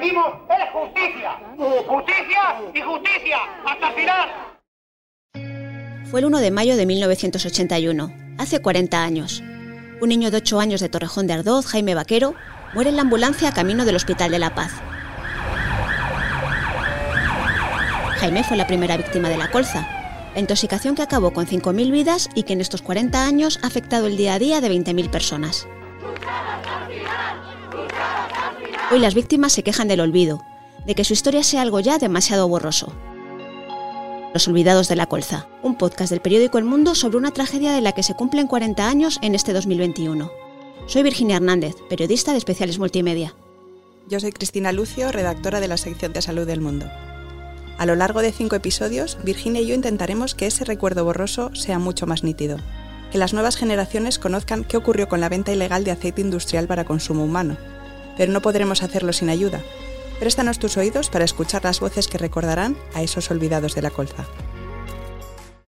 es justicia. Justicia y justicia hasta el final. Fue el 1 de mayo de 1981, hace 40 años. Un niño de 8 años de Torrejón de Ardoz, Jaime Vaquero, muere en la ambulancia a camino del Hospital de la Paz. Jaime fue la primera víctima de la colza, la intoxicación que acabó con 5.000 vidas y que en estos 40 años ha afectado el día a día de 20.000 personas. Hoy las víctimas se quejan del olvido, de que su historia sea algo ya demasiado borroso. Los Olvidados de la Colza, un podcast del periódico El Mundo sobre una tragedia de la que se cumplen 40 años en este 2021. Soy Virginia Hernández, periodista de Especiales Multimedia. Yo soy Cristina Lucio, redactora de la sección de salud del Mundo. A lo largo de cinco episodios, Virginia y yo intentaremos que ese recuerdo borroso sea mucho más nítido, que las nuevas generaciones conozcan qué ocurrió con la venta ilegal de aceite industrial para consumo humano pero no podremos hacerlo sin ayuda. Préstanos tus oídos para escuchar las voces que recordarán a esos olvidados de la colza.